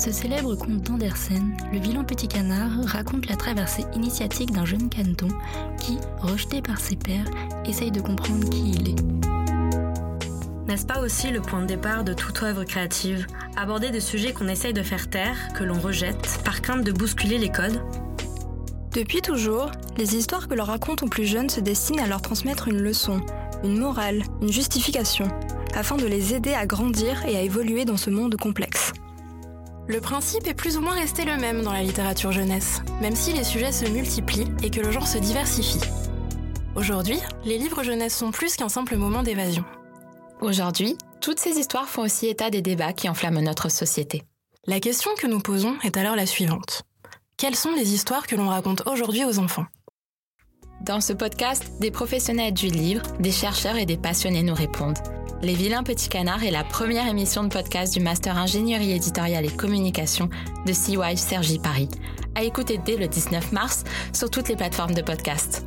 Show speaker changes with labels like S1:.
S1: Ce célèbre conte d'Andersen, Le vilain petit canard, raconte la traversée initiatique d'un jeune caneton qui, rejeté par ses pères, essaye de comprendre qui il est.
S2: N'est-ce pas aussi le point de départ de toute œuvre créative? Aborder des sujets qu'on essaye de faire taire, que l'on rejette, par crainte de bousculer les codes?
S3: Depuis toujours, les histoires que l'on raconte aux plus jeunes se destinent à leur transmettre une leçon, une morale, une justification, afin de les aider à grandir et à évoluer dans ce monde complexe. Le principe est plus ou moins resté le même dans la littérature jeunesse, même si les sujets se multiplient et que le genre se diversifie. Aujourd'hui, les livres jeunesse sont plus qu'un simple moment d'évasion.
S4: Aujourd'hui, toutes ces histoires font aussi état des débats qui enflamment notre société.
S3: La question que nous posons est alors la suivante. Quelles sont les histoires que l'on raconte aujourd'hui aux enfants?
S4: Dans ce podcast, des professionnels du livre, des chercheurs et des passionnés nous répondent. Les Vilains Petits Canards est la première émission de podcast du Master Ingénierie éditoriale et communication de CY Sergi Paris. À écouter dès le 19 mars sur toutes les plateformes de podcast.